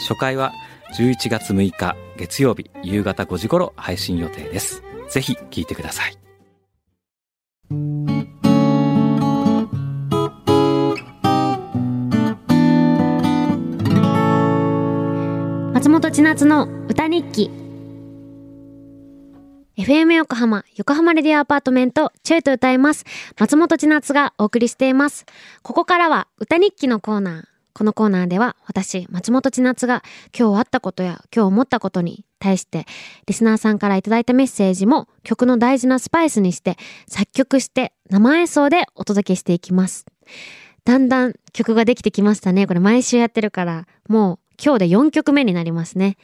初回は11月6日月曜日夕方5時頃配信予定ですぜひ聞いてください松本千夏の歌日記 FM 横浜、横浜レディオアパートメント、ちょいと歌います。松本千夏がお送りしています。ここからは歌日記のコーナー。このコーナーでは私、松本千夏が今日あったことや今日思ったことに対してリスナーさんからいただいたメッセージも曲の大事なスパイスにして作曲して生演奏でお届けしていきます。だんだん曲ができてきましたね。これ毎週やってるからもう今日で4曲目になりますね。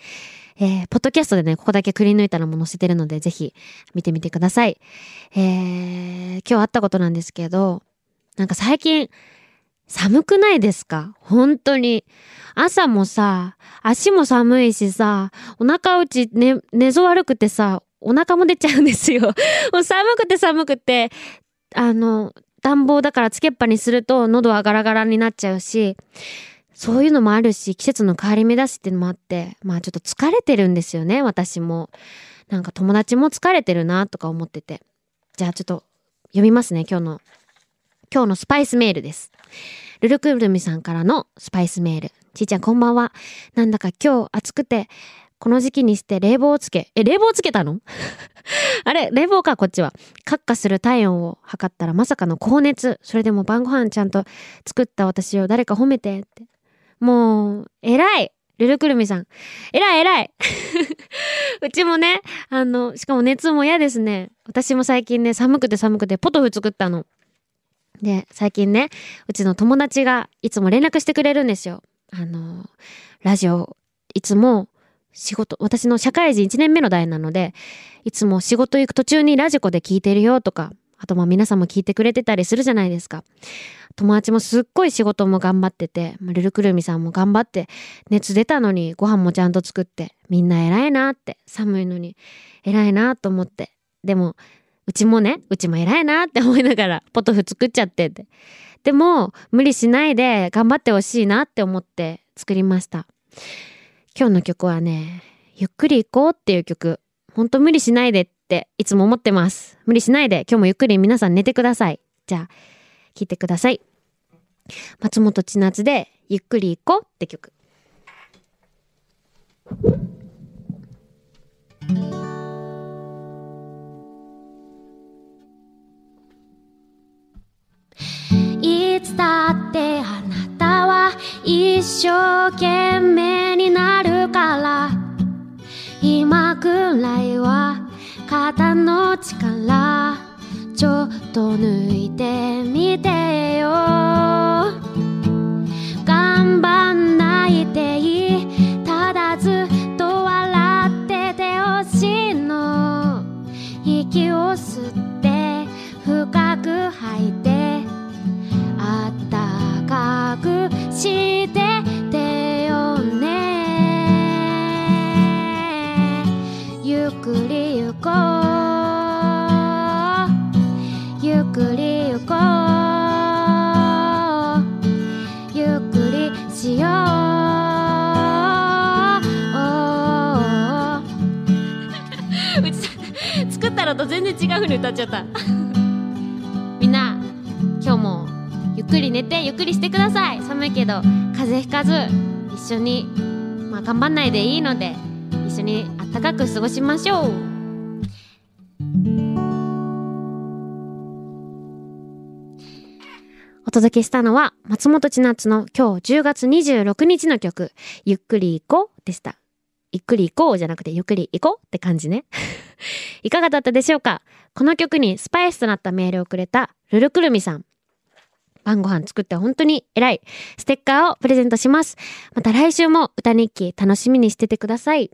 えー、ポッドキャストでね、ここだけくり抜いたのも載せてるので、ぜひ見てみてください。えー、今日あったことなんですけど、なんか最近、寒くないですか？本当に。朝もさ、足も寒いしさ、お腹うち寝、寝相悪くてさ、お腹も出ちゃうんですよ。もう寒くて寒くて、あの、暖房だからつけっぱにすると喉はガラガラになっちゃうし、そういうのもあるし、季節の変わり目だしっていうのもあって、まあちょっと疲れてるんですよね、私も。なんか友達も疲れてるなとか思ってて。じゃあちょっと読みますね、今日の。今日のスパイスメールです。ルルクルミさんからのスパイスメール。ちいちゃんこんばんは。なんだか今日暑くて、この時期にして冷房をつけ、え、冷房つけたの？あれ、冷房か、こっちは。カッカする体温を測ったらまさかの高熱。それでも晩ご飯ちゃんと作った私を誰か褒めてって。もう、偉いルルクルミさん。偉い偉い うちもね、あの、しかも熱も嫌ですね。私も最近ね、寒くて寒くてポトフ作ったの。で、最近ね、うちの友達がいつも連絡してくれるんですよ。あの、ラジオ、いつも仕事、私の社会人1年目の代なので、いつも仕事行く途中にラジコで聞いてるよとか、あとまあ皆さんも聞いてくれてたりするじゃないですか。友達もすっごい仕事も頑張ってて、ルルクルミさんも頑張って、熱出たのにご飯もちゃんと作って、みんな偉いなって、寒いのに偉いなと思って。でも、うちもね、うちも偉いなって思いながら、ポトフ作っちゃってって。でも、無理しないで頑張ってほしいなって思って作りました。今日の曲はね、ゆっくり行こうっていう曲。ほんと無理しないでっていつも思ってます。無理しないで今日もゆっくり皆さん寝てください。じゃあ、聴いてください。松本千夏でゆっくり行こうって曲。一生懸命になるから。今くらいは肩の力。ちょっと抜いてみて。う風に歌っちゃった。みんな今日もゆっくり寝てゆっくりしてください。寒いけど風邪ひかず一緒にまあ頑張んないでいいので一緒にあったかく過ごしましょう。お届けしたのは松本千夏の今日10月26日の曲「ゆっくり行こう」でした。ゆっくり行こうじゃなくてゆっくり行こうって感じね。いかがだったでしょうか？この曲にスパイスとなったメールをくれたルルクルミさん。晩ご飯作って本当に偉いステッカーをプレゼントします。また来週も歌日記楽しみにしててください。